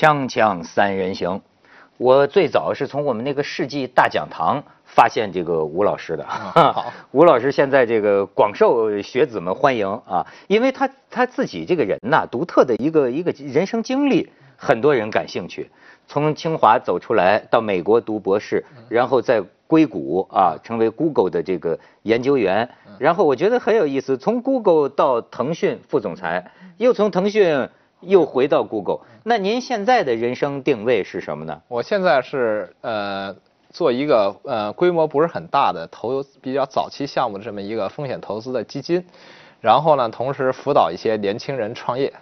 锵锵三人行，我最早是从我们那个世纪大讲堂发现这个吴老师的。好，吴老师现在这个广受学子们欢迎啊，因为他他自己这个人呐，独特的一个一个人生经历，很多人感兴趣。从清华走出来，到美国读博士，然后在硅谷啊，成为 Google 的这个研究员，然后我觉得很有意思，从 Google 到腾讯副总裁，又从腾讯又回到 Google。那您现在的人生定位是什么呢？我现在是呃做一个呃规模不是很大的投比较早期项目的这么一个风险投资的基金，然后呢，同时辅导一些年轻人创业。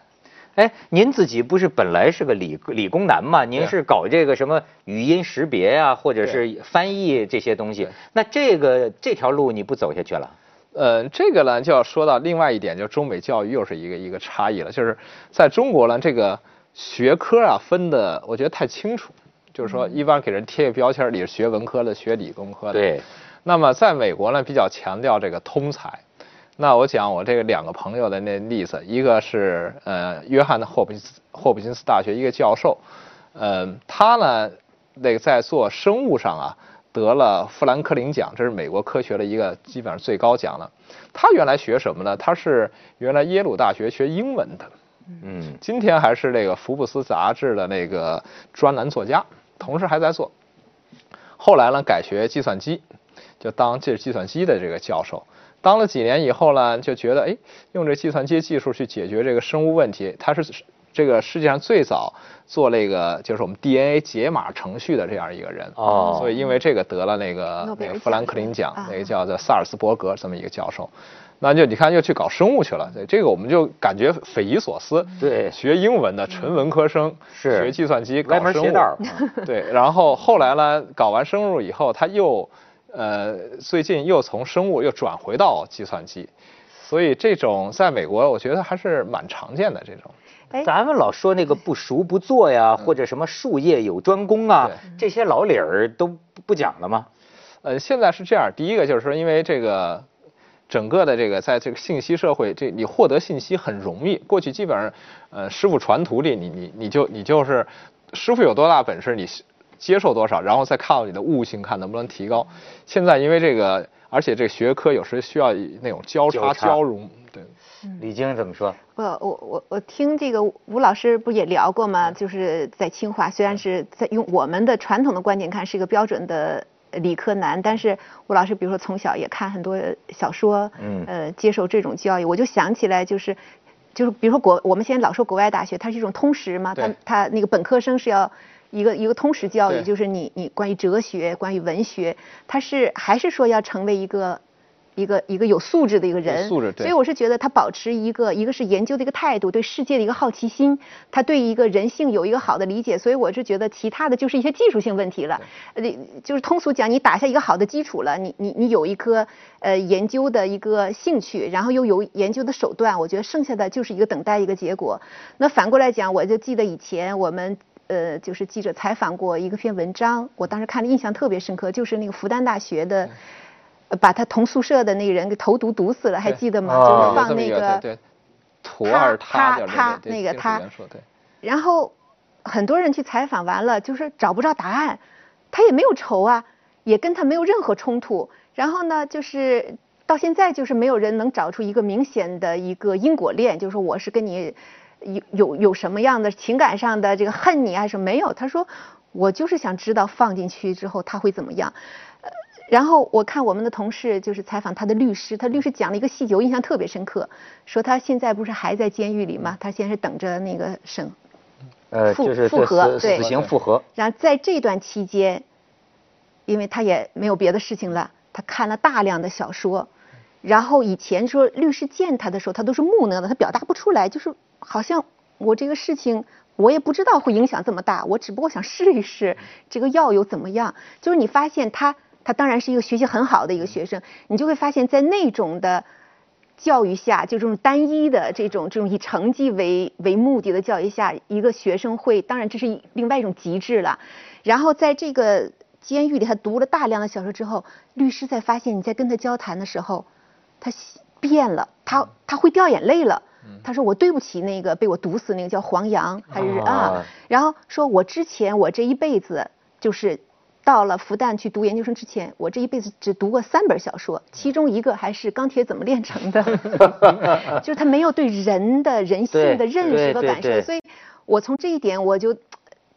哎，您自己不是本来是个理理工男嘛？您是搞这个什么语音识别呀，或者是翻译这些东西？那这个这条路你不走下去了？呃，这个呢就要说到另外一点，就中美教育又是一个一个差异了。就是在中国呢，这个学科啊分的我觉得太清楚，就是说一般给人贴个标签，你是学文科的，学理工科的。对。那么在美国呢，比较强调这个通才。那我讲我这个两个朋友的那例子，一个是呃约翰的霍普金斯霍普金斯大学一个教授，呃他呢那个在做生物上啊得了富兰克林奖，这是美国科学的一个基本上最高奖了。他原来学什么呢？他是原来耶鲁大学学英文的，嗯，今天还是那个福布斯杂志的那个专栏作家，同时还在做。后来呢改学计算机，就当这计算机的这个教授。当了几年以后呢，就觉得哎，用这计算机技术去解决这个生物问题，他是这个世界上最早做那个就是我们 DNA 解码程序的这样一个人。哦。所以因为这个得了那个那个富兰克林奖，那个叫做萨尔斯伯格这么一个教授，那就你看又去搞生物去了。对这个我们就感觉匪夷所思。对。学英文的纯文科生是学计算机搞生物。对，然后后来呢，搞完生物以后，他又。呃，最近又从生物又转回到计算机，所以这种在美国，我觉得还是蛮常见的这种。咱们老说那个不熟不做呀，或者什么术业有专攻啊，这些老理儿都不讲了吗？呃，现在是这样，第一个就是说，因为这个整个的这个在这个信息社会，这你获得信息很容易。过去基本上，呃，师傅传徒弟，你你你就你就是师傅有多大本事，你。接受多少，然后再靠你的悟性看能不能提高。现在因为这个，而且这个学科有时需要那种交叉交融。对，李晶怎么说？不，我我我听这个吴老师不也聊过吗？就是在清华，虽然是在用我们的传统的观点看是一个标准的理科男，但是吴老师比如说从小也看很多小说，嗯，呃，接受这种教育，我就想起来就是，就是比如说国我们现在老说国外大学，它是一种通识嘛，它它那个本科生是要。一个一个通识教育，就是你你关于哲学、关于文学，他是还是说要成为一个一个一个有素质的一个人。素质。所以我是觉得他保持一个一个是研究的一个态度，对世界的一个好奇心，他对一个人性有一个好的理解。所以我是觉得其他的就是一些技术性问题了。呃，就是通俗讲，你打下一个好的基础了，你你你有一颗呃研究的一个兴趣，然后又有研究的手段，我觉得剩下的就是一个等待一个结果。那反过来讲，我就记得以前我们。呃，就是记者采访过一个篇文章，我当时看的印象特别深刻，就是那个复旦大学的，把他同宿舍的那个人给投毒毒死了，还记得吗？就是放那个他他他那个他，然后很多人去采访完了，就是找不着答案，他也没有仇啊，也跟他没有任何冲突，然后呢，就是到现在就是没有人能找出一个明显的一个因果链，就是我是跟你。有有有什么样的情感上的这个恨你还是没有？他说我就是想知道放进去之后他会怎么样。呃，然后我看我们的同事就是采访他的律师，他律师讲了一个细节，我印象特别深刻，说他现在不是还在监狱里吗？他现在是等着那个审，呃，就是复核，对，死刑复核。然后在这段期间，因为他也没有别的事情了，他看了大量的小说。然后以前说律师见他的时候，他都是木讷的，他表达不出来，就是好像我这个事情我也不知道会影响这么大，我只不过想试一试这个药有怎么样。就是你发现他，他当然是一个学习很好的一个学生，你就会发现在那种的教育下，就这种单一的这种这种以成绩为为目的的教育下，一个学生会，当然这是另外一种极致了。然后在这个监狱里，他读了大量的小说之后，律师在发现你在跟他交谈的时候。他变了，他他会掉眼泪了。他说我对不起那个被我毒死那个叫黄洋还是哦啊，然后说我之前我这一辈子就是。到了复旦去读研究生之前，我这一辈子只读过三本小说，其中一个还是《钢铁怎么炼成的 》，就是他没有对人的人性的认识和感受，所以我从这一点我就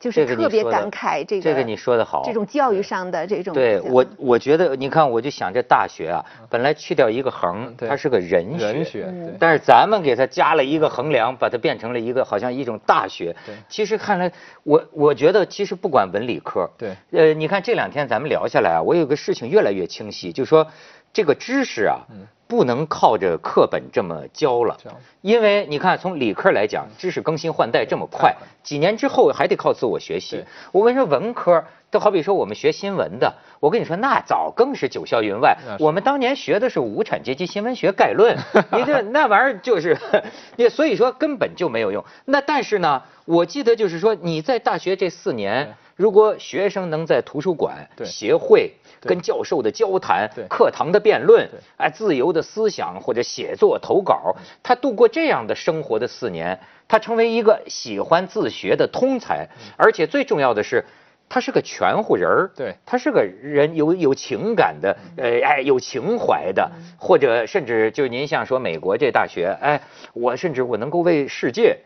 就是特别感慨这个这个你说的好，这种教育上的这种对我我觉得你看我就想这大学啊，本来去掉一个横，它是个人学，人学，但是咱们给它加了一个横梁，把它变成了一个好像一种大学。对，其实看来我我觉得其实不管文理科，对，呃，你看这两天咱们聊下来啊，我有个事情越来越清晰，就说这个知识啊。嗯不能靠着课本这么教了，因为你看，从理科来讲，知识更新换代这么快，几年之后还得靠自我学习。我跟你说，文科都好比说我们学新闻的，我跟你说，那早更是九霄云外。我们当年学的是无产阶级新闻学概论，你这那玩意儿就是，也所以说根本就没有用。那但是呢，我记得就是说你在大学这四年，如果学生能在图书馆、协会。跟教授的交谈，课堂的辩论，哎，自由的思想或者写作投稿，他度过这样的生活的四年，他成为一个喜欢自学的通才，而且最重要的是。他是个全乎人儿，对，他是个人有有情感的，呃，哎，有情怀的，或者甚至就您像说美国这大学，哎，我甚至我能够为世界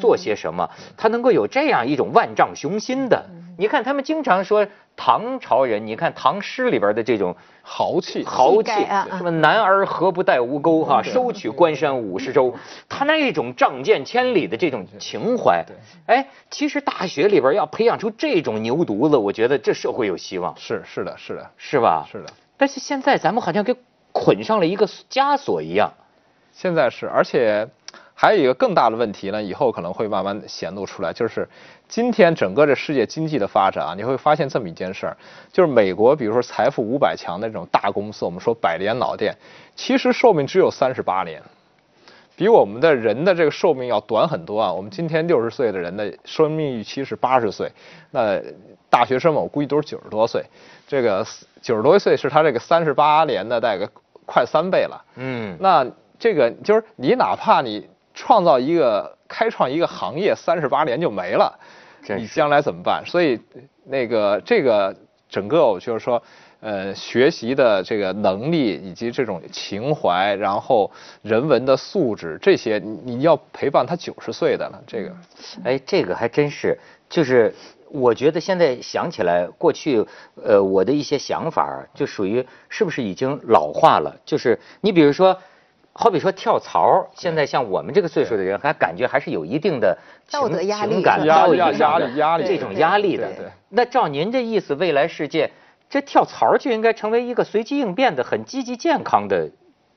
做些什么，他能够有这样一种万丈雄心的。你看他们经常说唐朝人，你看唐诗里边的这种豪气，豪气，什么男儿何不带吴钩哈，收取关山五十州，他那种仗剑千里的这种情怀，哎，其实大学里边要培养出这种牛犊。犊子，我觉得这社会有希望。是是的，是的，是吧？是的。但是现在咱们好像给捆上了一个枷锁一样。现在是，而且还有一个更大的问题呢，以后可能会慢慢显露出来，就是今天整个这世界经济的发展啊，你会发现这么一件事儿，就是美国，比如说财富五百强的这种大公司，我们说百年老店，其实寿命只有三十八年。比我们的人的这个寿命要短很多啊！我们今天六十岁的人的生命预期是八十岁，那大学生们我估计都是九十多岁，这个九十多岁是他这个三十八年的大概快三倍了。嗯，那这个就是你哪怕你创造一个开创一个行业，三十八年就没了，你将来怎么办？所以那个这个整个我就是说。呃，学习的这个能力以及这种情怀，然后人文的素质，这些你要陪伴他九十岁的了。这个，哎，这个还真是，就是我觉得现在想起来，过去呃我的一些想法，就属于是不是已经老化了？就是你比如说，好比说跳槽，现在像我们这个岁数的人，还感觉还是有一定的道德压力、压力、压力、压力这种压力的。那照您这意思，未来世界。这跳槽就应该成为一个随机应变的、很积极健康的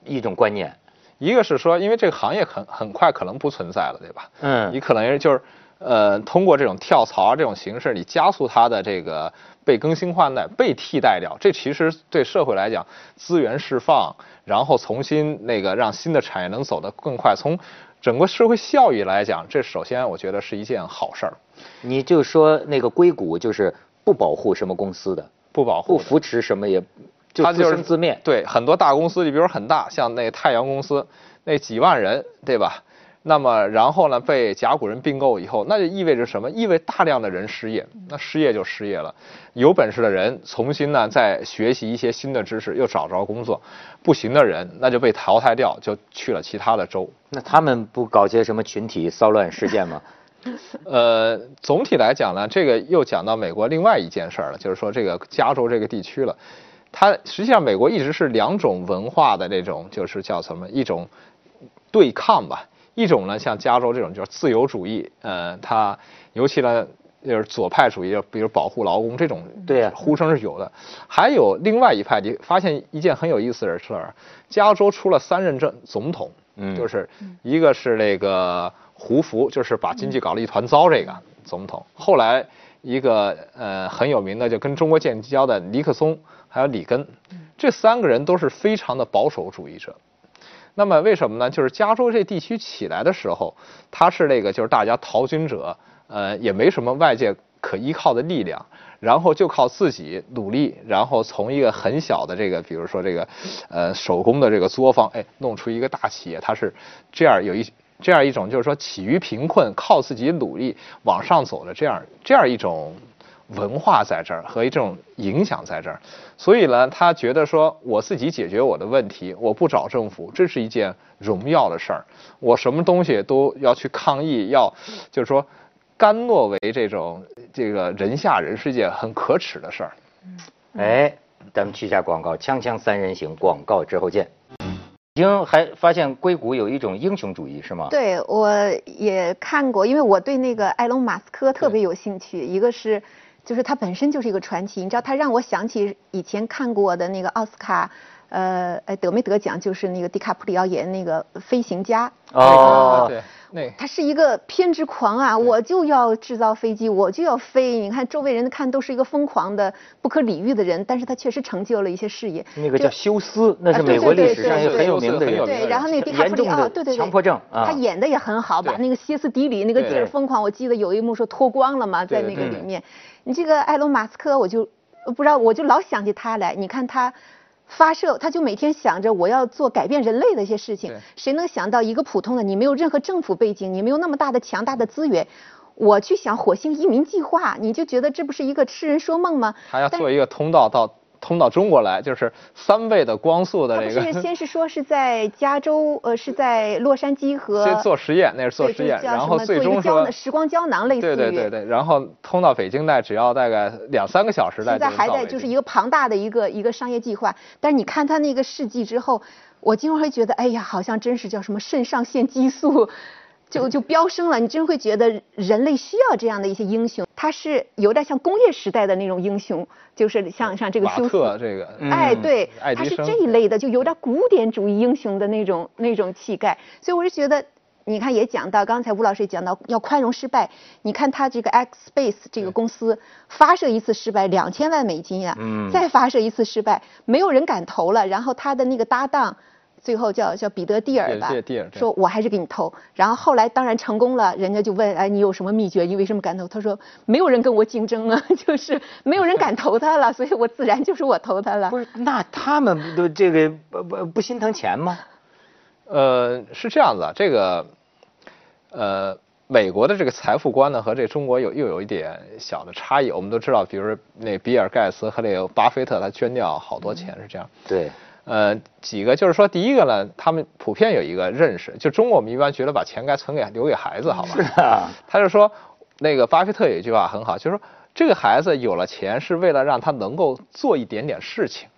一种观念。一个是说，因为这个行业很很快可能不存在了，对吧？嗯。你可能就是呃，通过这种跳槽这种形式，你加速它的这个被更新换代、被替代掉。这其实对社会来讲，资源释放，然后重新那个让新的产业能走得更快。从整个社会效益来讲，这首先我觉得是一件好事儿。你就说那个硅谷就是不保护什么公司的。不保护、不扶持什么也，就自生自灭。对，很多大公司，你比如很大，像那太阳公司，那几万人，对吧？那么然后呢，被甲骨人并购以后，那就意味着什么？意味大量的人失业，那失业就失业了。有本事的人重新呢再学习一些新的知识，又找着工作；不行的人那就被淘汰掉，就去了其他的州。那他们不搞些什么群体骚乱事件吗？呃，总体来讲呢，这个又讲到美国另外一件事儿了，就是说这个加州这个地区了，它实际上美国一直是两种文化的那种，就是叫什么一种对抗吧。一种呢，像加州这种就是自由主义，呃，它尤其呢就是左派主义，比如保护劳工这种，对呼声是有的。还有另外一派，你发现一件很有意思的事儿，加州出了三任政总统，嗯，就是一个是那个。胡佛就是把经济搞了一团糟，这个总统。后来一个呃很有名的，就跟中国建交的尼克松，还有里根，这三个人都是非常的保守主义者。那么为什么呢？就是加州这地区起来的时候，他是那个就是大家逃军者，呃也没什么外界可依靠的力量，然后就靠自己努力，然后从一个很小的这个，比如说这个呃手工的这个作坊，哎弄出一个大企业，他是这样有一。这样一种就是说起于贫困，靠自己努力往上走的这样这样一种文化在这儿和一种影响在这儿，所以呢，他觉得说我自己解决我的问题，我不找政府，这是一件荣耀的事儿。我什么东西都要去抗议，要就是说甘诺为这种这个人下人是件很可耻的事儿。哎，咱们去一下广告，锵锵三人行，广告之后见。已经还发现硅谷有一种英雄主义是吗？对，我也看过，因为我对那个埃隆·马斯克特别有兴趣。一个是，就是他本身就是一个传奇，你知道，他让我想起以前看过的那个奥斯卡，呃，哎，得没得奖？就是那个迪卡普里奥演那个飞行家。哦，对。那他是一个偏执狂啊！我就要制造飞机，我就要飞。你看周围人看都是一个疯狂的、不可理喻的人，但是他确实成就了一些事业。那个叫休斯，那是美国历史上一个很有名的人。对，然后那个迪卡普里奥，对对对，强迫症他演的也很好，把那个歇斯底里那个劲儿疯狂。我记得有一幕说脱光了嘛，在那个里面。你这个埃隆·马斯克，我就不知道，我就老想起他来。你看他。发射，他就每天想着我要做改变人类的一些事情。谁能想到一个普通的，你没有任何政府背景，你没有那么大的强大的资源，我去想火星移民计划，你就觉得这不是一个痴人说梦吗？他要做一个通道到。通到中国来就是三倍的光速的这个。是先是说是在加州，呃，是在洛杉矶和。先做实验，那是做实验，然后最终说时光胶囊类似对对对对，然后通到北京来，只要大概两三个小时。现在还在就是一个庞大的一个一个商业计划，但是你看他那个事迹之后，我经常会觉得，哎呀，好像真是叫什么肾上腺激素。就就飙升了，你真会觉得人类需要这样的一些英雄，他是有点像工业时代的那种英雄，就是像像这个休斯这个，哎对，他是这一类的，就有点古典主义英雄的那种那种气概，所以我是觉得，你看也讲到刚才吴老师也讲到要宽容失败，你看他这个 X Space 这个公司发射一次失败两千万美金呀，再发射一次失败，没有人敢投了，然后他的那个搭档。最后叫叫彼得蒂尔吧，说我还是给你投。然后后来当然成功了，人家就问，哎，你有什么秘诀？你为什么敢投？他说没有人跟我竞争啊，就是没有人敢投他了，所以我自然就是我投他了。不是，那他们都这个不不不心疼钱吗？呃，是这样子啊，这个呃，美国的这个财富观呢和这中国有又有一点小的差异。我们都知道，比如说那比尔盖茨和那个巴菲特，他捐掉好多钱是这样。对。呃，几个就是说，第一个呢，他们普遍有一个认识，就中国我们一般觉得把钱该存给留给孩子，好吧？是啊。他就说，那个巴菲特有一句话很好，就是说，这个孩子有了钱是为了让他能够做一点点事情，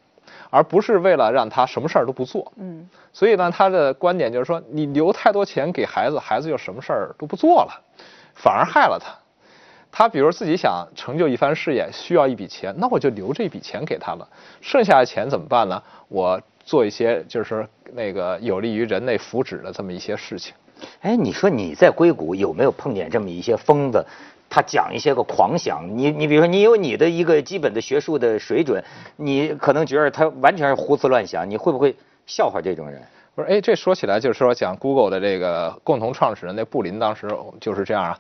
而不是为了让他什么事儿都不做。嗯。所以呢，他的观点就是说，你留太多钱给孩子，孩子就什么事儿都不做了，反而害了他。他比如自己想成就一番事业，需要一笔钱，那我就留这笔钱给他了。剩下的钱怎么办呢？我做一些就是那个有利于人类福祉的这么一些事情。哎，你说你在硅谷有没有碰见这么一些疯子？他讲一些个狂想，你你比如说你有你的一个基本的学术的水准，你可能觉得他完全是胡思乱想，你会不会笑话这种人？不是，哎，这说起来就是说讲 Google 的这个共同创始人那布林当时就是这样啊。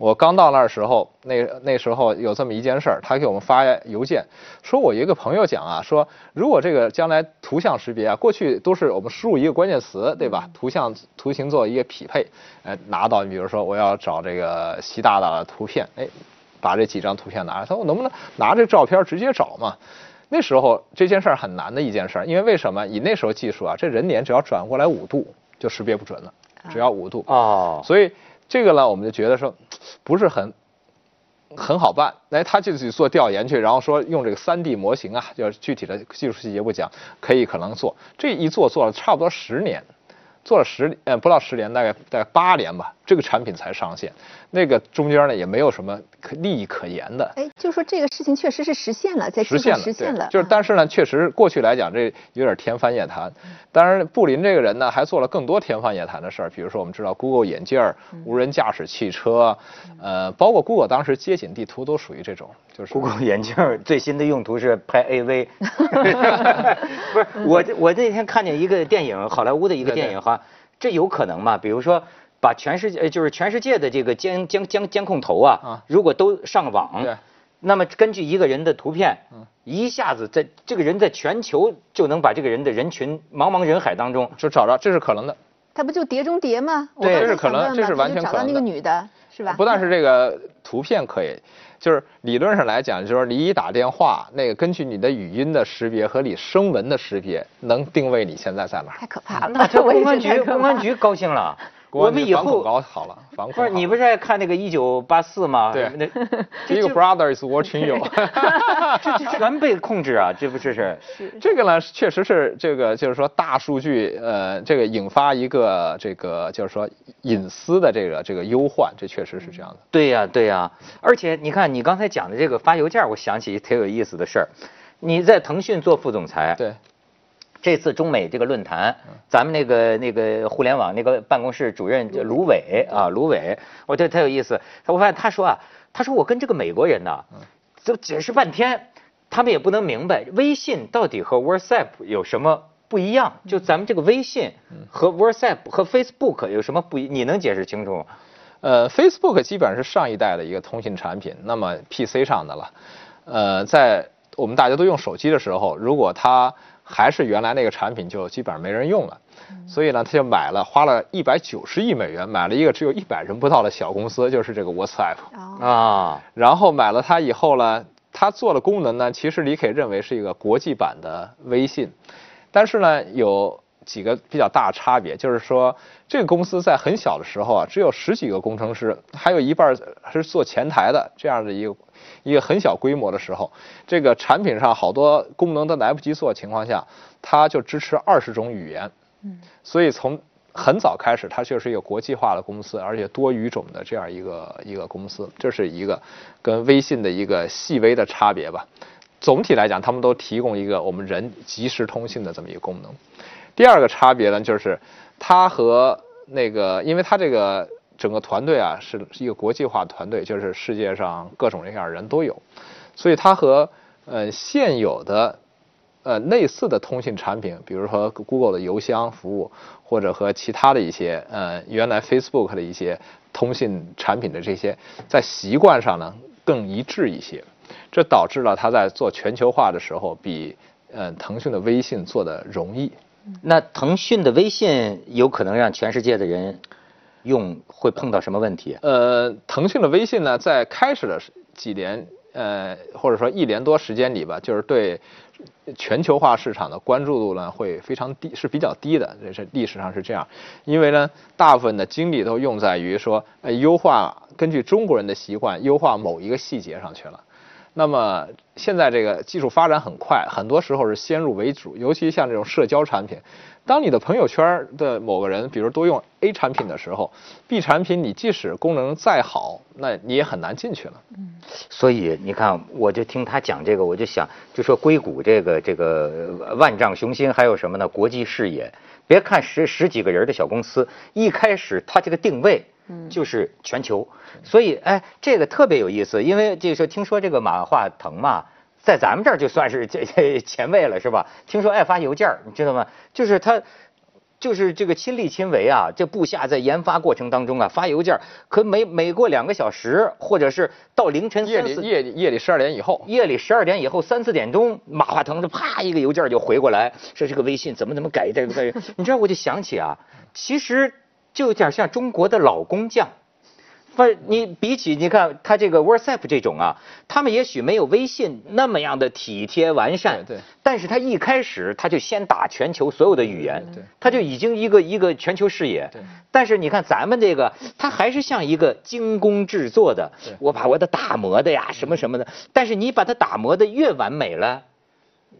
我刚到那儿时候，那那时候有这么一件事儿，他给我们发邮件，说我一个朋友讲啊，说如果这个将来图像识别啊，过去都是我们输入一个关键词，对吧？图像图形做一个匹配，哎，拿到，你比如说我要找这个习大大的图片，哎，把这几张图片拿来，他说我能不能拿这照片直接找嘛？那时候这件事儿很难的一件事儿，因为为什么？以那时候技术啊，这人脸只要转过来五度就识别不准了，只要五度啊，所以。这个呢，我们就觉得说，不是很很好办。来，他就去做调研去，然后说用这个 3D 模型啊，就是具体的技术细节不讲，可以可能做。这一做做了差不多十年，做了十呃不到十年，大概大概八年吧，这个产品才上线。那个中间呢也没有什么可利益可言的。哎，就说这个事情确实是实现了，在实现了，实现了。就是但是呢，确实过去来讲这有点天方夜谭。当然，布林这个人呢还做了更多天方夜谭的事儿，比如说我们知道 Google 眼镜儿、无人驾驶汽车，呃，包括 Google 当时街景地图都属于这种。就是 Google 眼镜儿最新的用途是拍 AV。不是我我那天看见一个电影，好莱坞的一个电影哈，这有可能吗？比如说。把全世界，就是全世界的这个监监监监控头啊，如果都上网，那么根据一个人的图片，一下子在这个人在全球就能把这个人的人群茫茫人海当中就找着，这是可能的。他不就碟中谍吗？对这是可能这是完全可能的女的，是吧？不但是这个图片可以，就是理论上来讲，就是你一打电话，那个根据你的语音的识别和你声纹的识别，能定位你现在在哪儿。太可怕了。那这我也公安局公安局高兴了。我们以后搞好了，反恐不是你不是爱看那个一九八四吗？对那 一个 brother is watching you。这这全被控制啊，这不是是？这个呢，确实是这个，就是说大数据，呃，这个引发一个这个就是说隐私的这个这个忧患，这确实是这样的。对呀、对呀、而且你看你刚才讲的这个发邮件，我想起挺有意思的事儿。你在腾讯做副总裁，对，这次中美这个论坛，咱们那个那个互联网那个办公室主任叫卢伟啊，卢伟，我觉得特有意思。我发现他说啊，他说我跟这个美国人呐，就解释半天，他们也不能明白微信到底和 WhatsApp 有什么不一样。就咱们这个微信和 WhatsApp 和 Facebook 有什么不一？你能解释清楚吗？呃，Facebook 基本上是上一代的一个通信产品，那么 PC 上的了。呃，在我们大家都用手机的时候，如果它还是原来那个产品，就基本上没人用了。所以呢，他就买了，花了一百九十亿美元买了一个只有一百人不到的小公司，就是这个 WhatsApp。哦，啊，然后买了它以后呢，它做的功能呢，其实你可以认为是一个国际版的微信，但是呢，有几个比较大差别，就是说这个公司在很小的时候啊，只有十几个工程师，还有一半儿是做前台的这样的一个一个很小规模的时候，这个产品上好多功能都来不及做的情况下，它就支持二十种语言。嗯，所以从很早开始，它就是一个国际化的公司，而且多语种的这样一个一个公司，这是一个跟微信的一个细微的差别吧。总体来讲，他们都提供一个我们人即时通信的这么一个功能。第二个差别呢，就是它和那个，因为它这个整个团队啊是是一个国际化团队，就是世界上各种各样的人都有，所以它和呃现有的呃类似的通信产品，比如说 Google 的邮箱服务，或者和其他的一些呃原来 Facebook 的一些通信产品的这些，在习惯上呢更一致一些，这导致了它在做全球化的时候比呃腾讯的微信做的容易。那腾讯的微信有可能让全世界的人用，会碰到什么问题？呃，腾讯的微信呢，在开始的几年，呃，或者说一年多时间里吧，就是对全球化市场的关注度呢会非常低，是比较低的，这是历史上是这样。因为呢，大部分的精力都用在于说，呃，优化根据中国人的习惯优化某一个细节上去了。那么现在这个技术发展很快，很多时候是先入为主，尤其像这种社交产品，当你的朋友圈的某个人，比如都用 A 产品的时候，B 产品你即使功能再好，那你也很难进去了。嗯所以你看，我就听他讲这个，我就想，就说硅谷这个这个万丈雄心，还有什么呢？国际视野。别看十十几个人的小公司，一开始它这个定位，就是全球。所以，哎，这个特别有意思，因为这个时候听说这个马化腾嘛，在咱们这儿就算是这这前卫了，是吧？听说爱发邮件儿，你知道吗？就是他。就是这个亲力亲为啊，这部下在研发过程当中啊，发邮件儿，可每每过两个小时，或者是到凌晨夜里三四夜里夜里十二点以后，夜里十二点以后三四点钟，马化腾就啪一个邮件就回过来，说这个微信怎么怎么改这个这个，你知道我就想起啊，其实就有点像中国的老工匠。不是你比起你看他这个 WhatsApp 这种啊，他们也许没有微信那么样的体贴完善，对对但是他一开始他就先打全球所有的语言，对他就已经一个一个全球视野。对但是你看咱们这个，他还是像一个精工制作的对，我把我的打磨的呀什么什么的，但是你把它打磨的越完美了。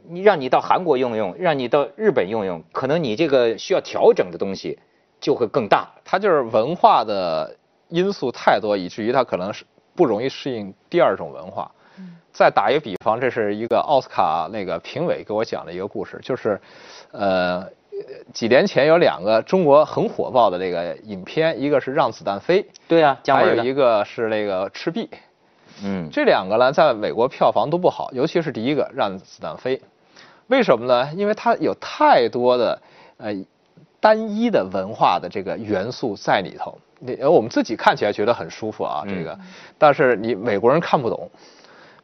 你让你到韩国用用，让你到日本用用，可能你这个需要调整的东西就会更大。它就是文化的因素太多，以至于它可能是不容易适应第二种文化。再打一个比方，这是一个奥斯卡那个评委给我讲的一个故事，就是，呃，几年前有两个中国很火爆的这个影片，一个是《让子弹飞》，对呀、姜文的还有一个是那个《赤壁》。嗯，这两个呢，在美国票房都不好，尤其是第一个《让子弹飞》，为什么呢？因为它有太多的呃单一的文化的这个元素在里头。你呃我们自己看起来觉得很舒服啊，这个，但是你美国人看不懂，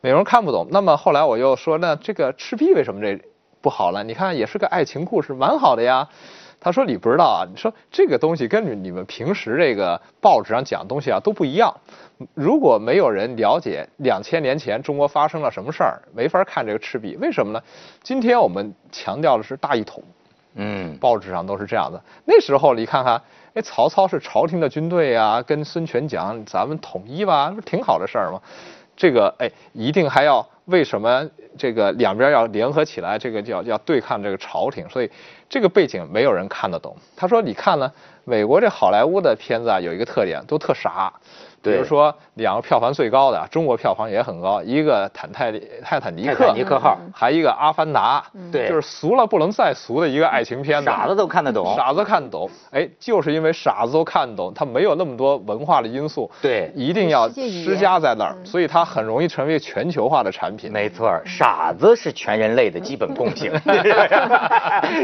美国人看不懂。那么后来我又说，那这个《赤壁》为什么这不好了？你看也是个爱情故事，蛮好的呀。他说你不知道啊，你说这个东西跟你你们平时这个报纸上讲的东西啊都不一样。如果没有人了解两千年前中国发生了什么事儿，没法看这个赤壁。为什么呢？今天我们强调的是大一统，嗯，报纸上都是这样的。那时候你看看，哎，曹操是朝廷的军队啊，跟孙权讲咱们统一吧，不是挺好的事儿吗？这个哎，一定还要为什么这个两边要联合起来？这个叫要对抗这个朝廷，所以这个背景没有人看得懂。他说：“你看呢，美国这好莱坞的片子啊，有一个特点，都特傻。”比如说两个票房最高的，中国票房也很高，一个坦泰泰坦尼克，泰坦尼克号，还一个阿凡达，对，就是俗了不能再俗的一个爱情片子，傻子都看得懂，傻子看得懂，哎，就是因为傻子都看得懂，他没有那么多文化的因素，对，一定要施加在那儿，所以它很容易成为全球化的产品。没错，傻子是全人类的基本共性。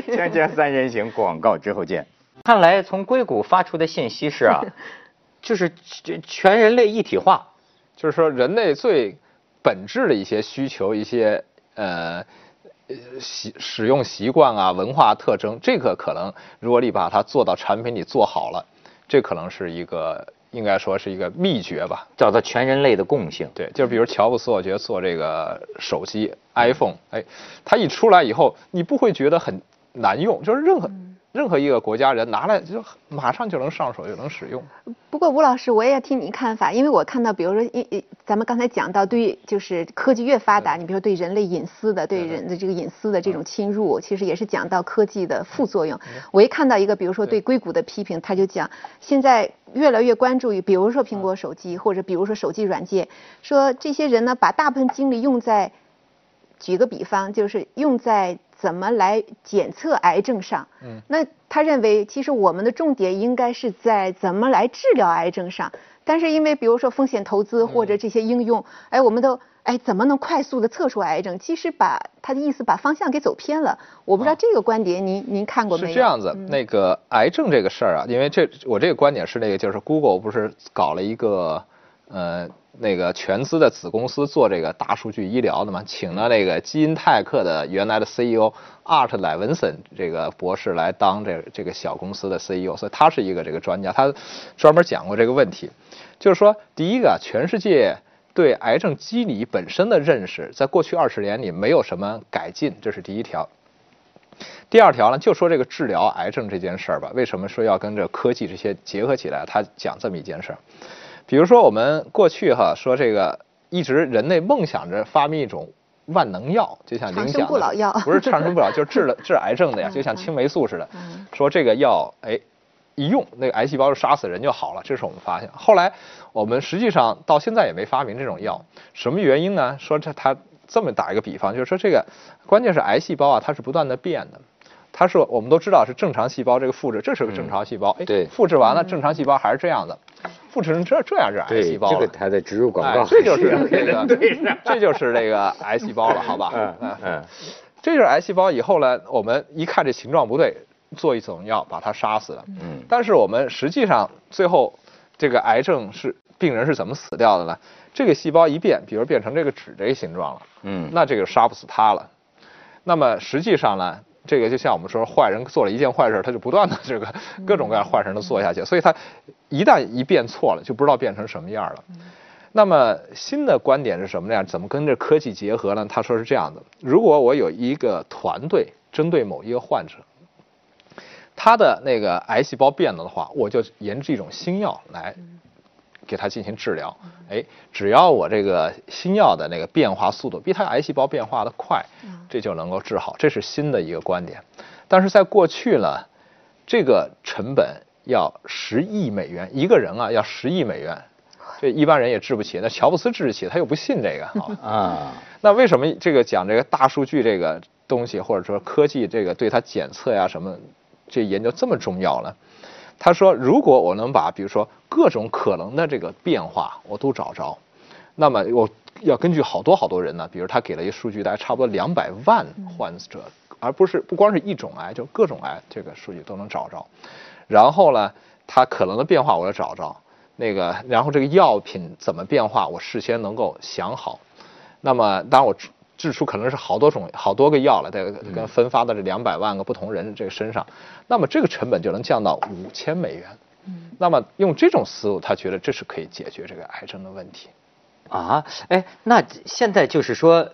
锵锵三人行，广告之后见。看来从硅谷发出的信息是啊。就是全人类一体化，就是说人类最本质的一些需求、一些呃习使用习惯啊、文化特征，这个可能如果你把它做到产品里做好了，这可能是一个应该说是一个秘诀吧，找到全人类的共性。对，就比如乔布斯，我觉得做这个手机 iPhone，哎，它一出来以后，你不会觉得很难用，就是任何。任何一个国家人拿来就马上就能上手就能使用。不过吴老师，我也要听您看法，因为我看到，比如说，一咱们刚才讲到，对，就是科技越发达，你比如说对人类隐私的、对人的这个隐私的这种侵入，其实也是讲到科技的副作用。我一看到一个，比如说对硅谷的批评，他就讲现在越来越关注于，比如说苹果手机或者比如说手机软件，说这些人呢把大部分精力用在，举个比方，就是用在。怎么来检测癌症上？嗯，那他认为其实我们的重点应该是在怎么来治疗癌症上。但是因为比如说风险投资或者这些应用，哎，我们都哎怎么能快速的测出癌症？其实把他的意思把方向给走偏了。我不知道这个观点您您看过没有？是这样子，那个癌症这个事儿啊，因为这我这个观点是那个就是 Google 不是搞了一个呃。那个全资的子公司做这个大数据医疗的嘛，请了那个基因泰克的原来的 CEO Art Levinson 这个博士来当这这个小公司的 CEO，所以他是一个这个专家，他专门讲过这个问题，就是说第一个，全世界对癌症机理本身的认识，在过去二十年里没有什么改进，这是第一条。第二条呢，就说这个治疗癌症这件事儿吧，为什么说要跟这科技这些结合起来？他讲这么一件事儿。比如说，我们过去哈说这个，一直人类梦想着发明一种万能药，就像您讲的，不是长生不老，就是治了治癌症的呀，就像青霉素似的。说这个药，哎，一用那个癌细胞就杀死人就好了，这是我们发现。后来我们实际上到现在也没发明这种药，什么原因呢？说这他这么打一个比方，就是说这个关键是癌细胞啊，它是不断的变的。它是我们都知道是正常细胞这个复制，这是个正常细胞，哎，对，复制完了正常细胞还是这样的，复制成这这样是癌细胞这个它的植入广告，这就是这 个，这就是这个癌细胞了，好吧？嗯嗯，这就是癌细胞。以后呢，我们一看这形状不对，做一种药把它杀死了。嗯，但是我们实际上最后这个癌症是病人是怎么死掉的呢？这个细胞一变，比如变成这个纸这个形状了，嗯，那这个杀不死它了。那么实际上呢？这个就像我们说，坏人做了一件坏事，他就不断的 这个各种各样坏事都做下去，所以他一旦一变错了，就不知道变成什么样了。那么新的观点是什么样？怎么跟这科技结合呢？他说是这样的：如果我有一个团队针对某一个患者，他的那个癌细胞变了的话，我就研制一种新药来。给他进行治疗，哎，只要我这个新药的那个变化速度比他癌细胞变化的快，这就能够治好。这是新的一个观点。但是在过去呢，这个成本要十亿美元一个人啊，要十亿美元，这一般人也治不起。那乔布斯治得起，他又不信这个 啊。那为什么这个讲这个大数据这个东西，或者说科技这个对他检测呀什么，这研究这么重要呢？他说：“如果我能把，比如说各种可能的这个变化我都找着，那么我要根据好多好多人呢，比如他给了一个数据，大概差不多两百万患者，而不是不光是一种癌，就各种癌这个数据都能找着。然后呢，他可能的变化我要找着，那个然后这个药品怎么变化，我事先能够想好。那么当然我。”制出可能是好多种、好多个药来，再跟分发到这两百万个不同人这个身上，那么这个成本就能降到五千美元。嗯，那么用这种思路，他觉得这是可以解决这个癌症的问题。啊，哎，那现在就是说，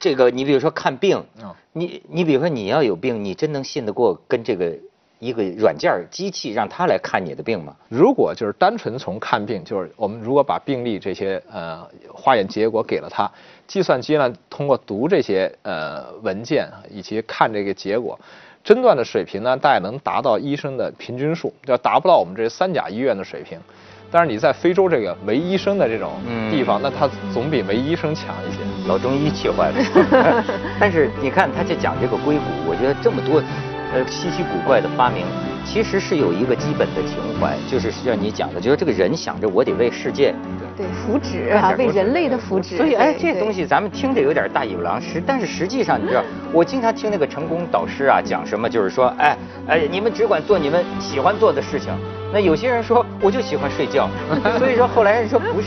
这个你比如说看病，嗯你你比如说你要有病，你真能信得过跟这个一个软件儿机器让他来看你的病吗？如果就是单纯从看病，就是我们如果把病例这些呃化验结果给了他，计算机呢通过读这些呃文件以及看这个结果，诊断的水平呢大概能达到医生的平均数，要达不到我们这三甲医院的水平。但是你在非洲这个没医生的这种地方，那他总比没医生强一些。老中医气坏了。但是你看，他就讲这个硅谷，我觉得这么多呃稀奇古怪的发明，其实是有一个基本的情怀，就是像你讲的，就是这个人想着我得为世界。对福祉啊，为人类的福祉。所以，哎，这东西咱们听着有点大尾巴狼，实但是实际上，你知道，我经常听那个成功导师啊讲什么，就是说，哎哎，你们只管做你们喜欢做的事情。那有些人说，我就喜欢睡觉，所以说后来人说不是。